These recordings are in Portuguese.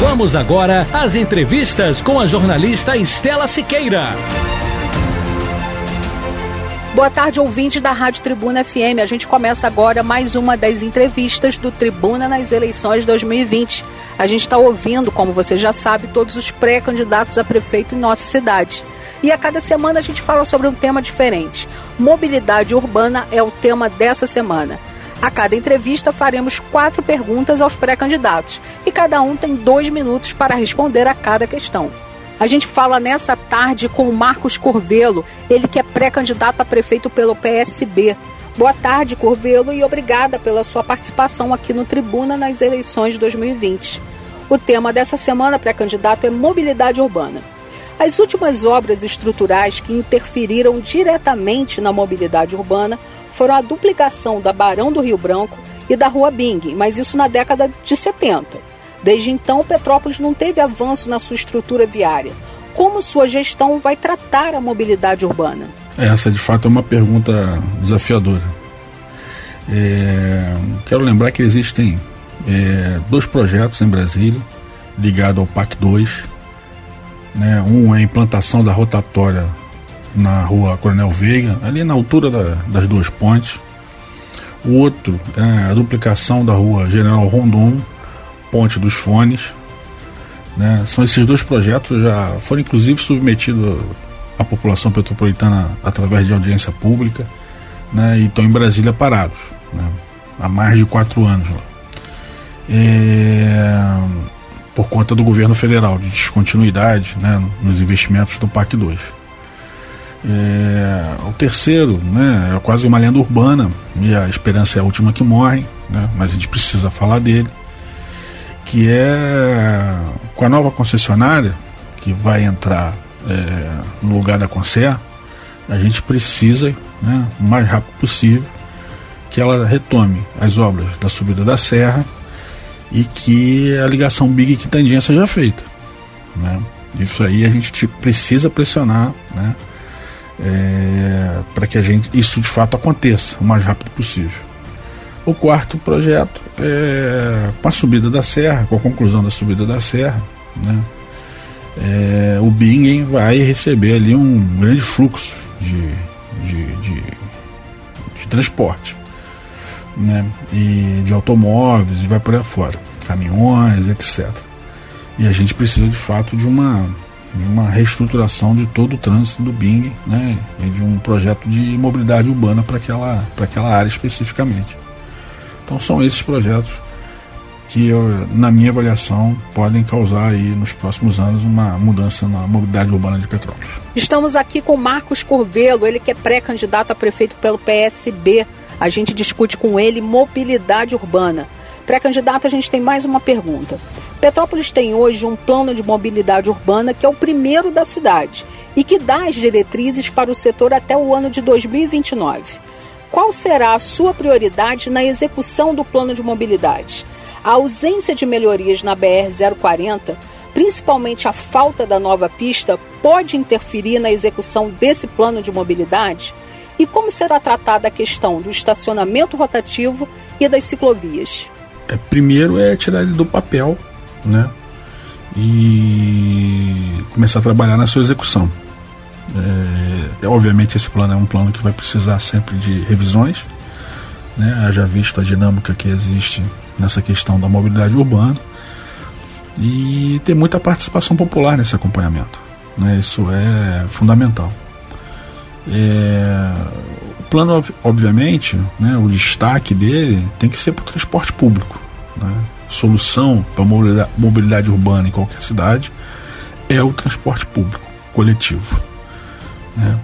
Vamos agora às entrevistas com a jornalista Estela Siqueira. Boa tarde, ouvinte da Rádio Tribuna FM. A gente começa agora mais uma das entrevistas do Tribuna nas eleições 2020. A gente está ouvindo, como você já sabe, todos os pré-candidatos a prefeito em nossa cidade. E a cada semana a gente fala sobre um tema diferente. Mobilidade urbana é o tema dessa semana. A cada entrevista faremos quatro perguntas aos pré-candidatos e cada um tem dois minutos para responder a cada questão. A gente fala nessa tarde com o Marcos Corvelo, ele que é pré-candidato a prefeito pelo PSB. Boa tarde, Corvelo, e obrigada pela sua participação aqui no Tribuna nas eleições de 2020. O tema dessa semana, pré-candidato, é mobilidade urbana. As últimas obras estruturais que interferiram diretamente na mobilidade urbana foram a duplicação da Barão do Rio Branco e da Rua Bing, mas isso na década de 70. Desde então, Petrópolis não teve avanço na sua estrutura viária. Como sua gestão vai tratar a mobilidade urbana? Essa, de fato, é uma pergunta desafiadora. É, quero lembrar que existem é, dois projetos em Brasília, ligados ao PAC 2. Né? Um é a implantação da rotatória na rua Coronel Veiga, ali na altura da, das duas pontes. O outro é a duplicação da rua General Rondon, Ponte dos Fones. Né? São esses dois projetos, já foram inclusive submetidos à população petropolitana através de audiência pública né? e estão em Brasília parados né? há mais de quatro anos. É... Por conta do governo federal, de descontinuidade né? nos investimentos do PAC 2. É, o terceiro né, é quase uma lenda urbana, e a esperança é a última que morre, né, mas a gente precisa falar dele que é com a nova concessionária que vai entrar é, no lugar da Concer, a gente precisa, né, o mais rápido possível, que ela retome as obras da subida da serra e que a ligação Big Quitandinha seja feita. Né? Isso aí a gente precisa pressionar né, é, para que a gente, isso de fato aconteça o mais rápido possível. O quarto projeto é com a subida da serra, com a conclusão da subida da serra, né? É, o Bingen vai receber ali um grande fluxo de, de, de, de transporte né? e de automóveis e vai por aí fora, caminhões, etc. E a gente precisa de fato de uma, de uma reestruturação de todo o trânsito do Bing né? e de um projeto de mobilidade urbana para aquela, aquela área especificamente. Então são esses projetos que, eu, na minha avaliação, podem causar aí nos próximos anos uma mudança na mobilidade urbana de Petrópolis. Estamos aqui com Marcos Corvelo, ele que é pré-candidato a prefeito pelo PSB. A gente discute com ele mobilidade urbana. Pré-candidato, a gente tem mais uma pergunta. Petrópolis tem hoje um plano de mobilidade urbana que é o primeiro da cidade e que dá as diretrizes para o setor até o ano de 2029 qual será a sua prioridade na execução do plano de mobilidade? A ausência de melhorias na BR-040, principalmente a falta da nova pista, pode interferir na execução desse plano de mobilidade? E como será tratada a questão do estacionamento rotativo e das ciclovias? É, primeiro é tirar ele do papel, né? E começar a trabalhar na sua execução. É, obviamente esse plano é um plano que vai precisar sempre de revisões, né? Haja visto a dinâmica que existe nessa questão da mobilidade urbana e tem muita participação popular nesse acompanhamento, né? Isso é fundamental. É, o plano, obviamente, né, o destaque dele tem que ser para o transporte público. Né? Solução para mobilidade urbana em qualquer cidade é o transporte público coletivo. Né?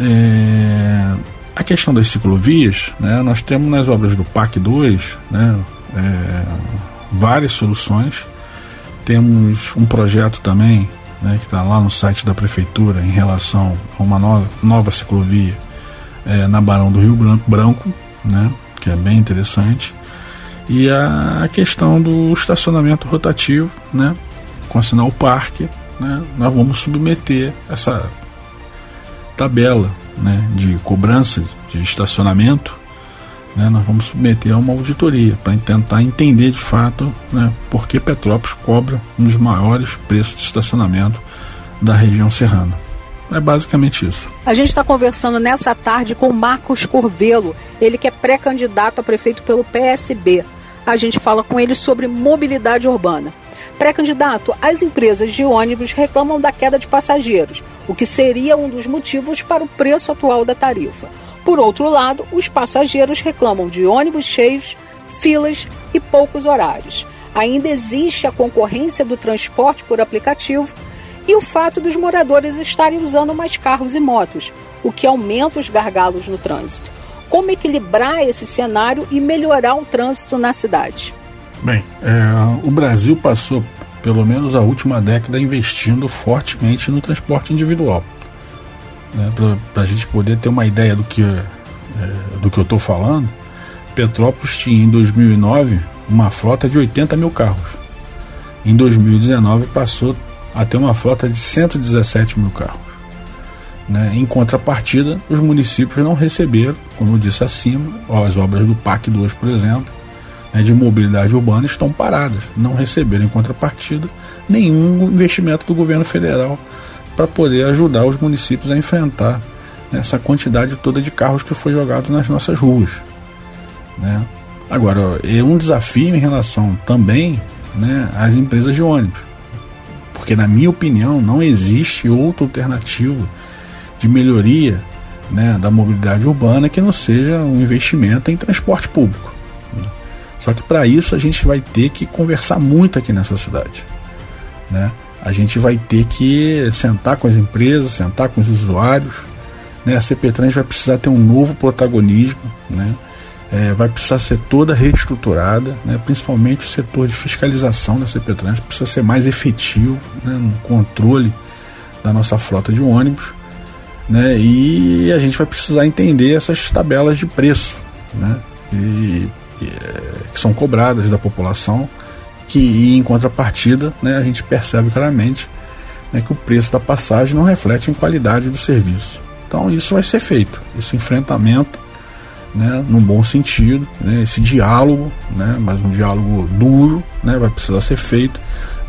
É, a questão das ciclovias, né, nós temos nas obras do PAC 2 né, é, várias soluções Temos um projeto também né, que está lá no site da prefeitura em relação a uma nova, nova ciclovia é, na Barão do Rio Branco, Branco né, que é bem interessante. E a questão do estacionamento rotativo, né, com a sinal parque, né, nós vamos submeter essa tabela né, de cobrança de estacionamento né, nós vamos submeter a uma auditoria para tentar entender de fato né, por que Petrópolis cobra um dos maiores preços de estacionamento da região serrana. É basicamente isso. A gente está conversando nessa tarde com Marcos Corvelo, ele que é pré-candidato a prefeito pelo PSB. A gente fala com ele sobre mobilidade urbana. Pré-candidato, as empresas de ônibus reclamam da queda de passageiros, o que seria um dos motivos para o preço atual da tarifa. Por outro lado, os passageiros reclamam de ônibus cheios, filas e poucos horários. Ainda existe a concorrência do transporte por aplicativo e o fato dos moradores estarem usando mais carros e motos, o que aumenta os gargalos no trânsito. Como equilibrar esse cenário e melhorar o trânsito na cidade? Bem, é, o Brasil passou pelo menos a última década investindo fortemente no transporte individual né, para a gente poder ter uma ideia do que, é, do que eu estou falando, Petrópolis tinha em 2009 uma frota de 80 mil carros. Em 2019 passou a ter uma frota de 117 mil carros. Né? Em contrapartida, os municípios não receberam, como eu disse acima, as obras do PAC 2, por exemplo, né, de mobilidade urbana estão paradas, não receberam em contrapartida nenhum investimento do governo federal para poder ajudar os municípios a enfrentar essa quantidade toda de carros que foi jogado nas nossas ruas. Né? Agora, é um desafio em relação também né, às empresas de ônibus, porque, na minha opinião, não existe outra alternativa de melhoria né, da mobilidade urbana que não seja um investimento em transporte público. Só que para isso a gente vai ter que conversar muito aqui nessa cidade. Né? a gente vai ter que sentar com as empresas, sentar com os usuários. Né? A CPTrans vai precisar ter um novo protagonismo, né? É, vai precisar ser toda reestruturada, né? principalmente o setor de fiscalização da CPTrans precisa ser mais efetivo né? no controle da nossa frota de ônibus. Né? E a gente vai precisar entender essas tabelas de preço né? que, que são cobradas da população que em contrapartida né, a gente percebe claramente né, que o preço da passagem não reflete em qualidade do serviço. Então isso vai ser feito, esse enfrentamento, né, num bom sentido, né, esse diálogo, né, mas um diálogo duro, né, vai precisar ser feito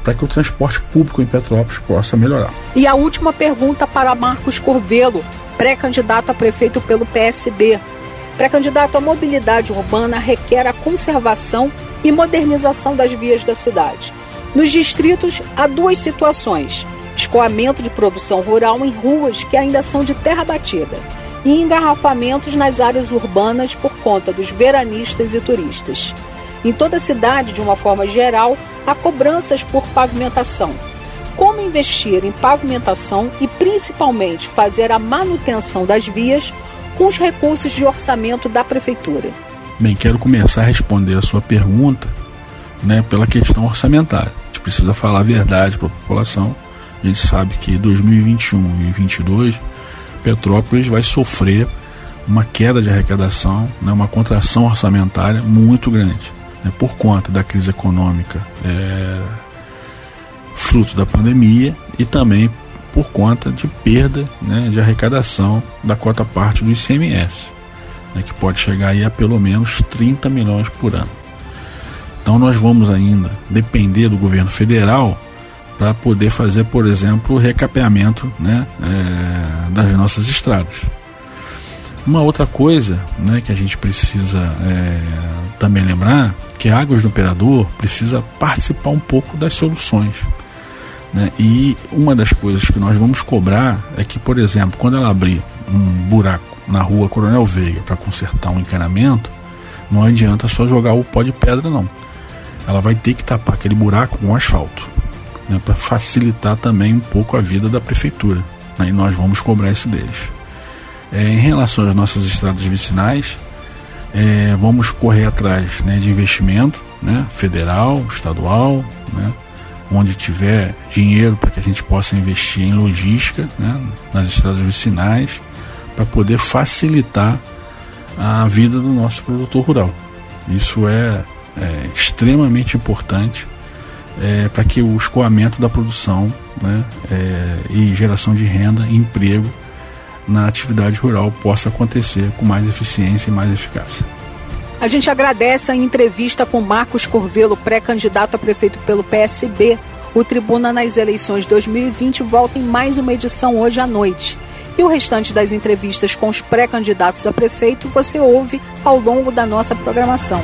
para que o transporte público em Petrópolis possa melhorar. E a última pergunta para Marcos Corvelo, pré-candidato a prefeito pelo PSB. Pré-candidato à mobilidade urbana requer a conservação e modernização das vias da cidade. Nos distritos, há duas situações: escoamento de produção rural em ruas que ainda são de terra batida e engarrafamentos nas áreas urbanas por conta dos veranistas e turistas. Em toda a cidade, de uma forma geral, há cobranças por pavimentação. Como investir em pavimentação e principalmente fazer a manutenção das vias com os recursos de orçamento da prefeitura? Bem, quero começar a responder a sua pergunta né, pela questão orçamentária. A gente precisa falar a verdade para a população. A gente sabe que 2021 e 2022 Petrópolis vai sofrer uma queda de arrecadação, né, uma contração orçamentária muito grande, né, por conta da crise econômica é, fruto da pandemia e também por conta de perda né, de arrecadação da cota parte do ICMS né, que pode chegar aí a pelo menos 30 milhões por ano. Então nós vamos ainda depender do governo federal para poder fazer, por exemplo, o recapeamento né, é, das nossas estradas. Uma outra coisa né, que a gente precisa é, também lembrar que a Águas do Operador precisa participar um pouco das soluções. Né? E uma das coisas que nós vamos cobrar é que, por exemplo, quando ela abrir um buraco na rua Coronel Veiga para consertar um encanamento, não adianta só jogar o pó de pedra, não. Ela vai ter que tapar aquele buraco com asfalto, né, para facilitar também um pouco a vida da prefeitura. Né, e nós vamos cobrar isso deles. É, em relação às nossas estradas vicinais, é, vamos correr atrás né, de investimento né, federal, estadual, né, onde tiver dinheiro para que a gente possa investir em logística, né, nas estradas vicinais, para poder facilitar a vida do nosso produtor rural. Isso é, é extremamente importante é, para que o escoamento da produção né, é, e geração de renda e emprego na atividade rural possa acontecer com mais eficiência e mais eficácia. A gente agradece a entrevista com Marcos Corvelo, pré-candidato a prefeito pelo PSB. O Tribuna nas eleições 2020 volta em mais uma edição hoje à noite. E o restante das entrevistas com os pré-candidatos a prefeito você ouve ao longo da nossa programação.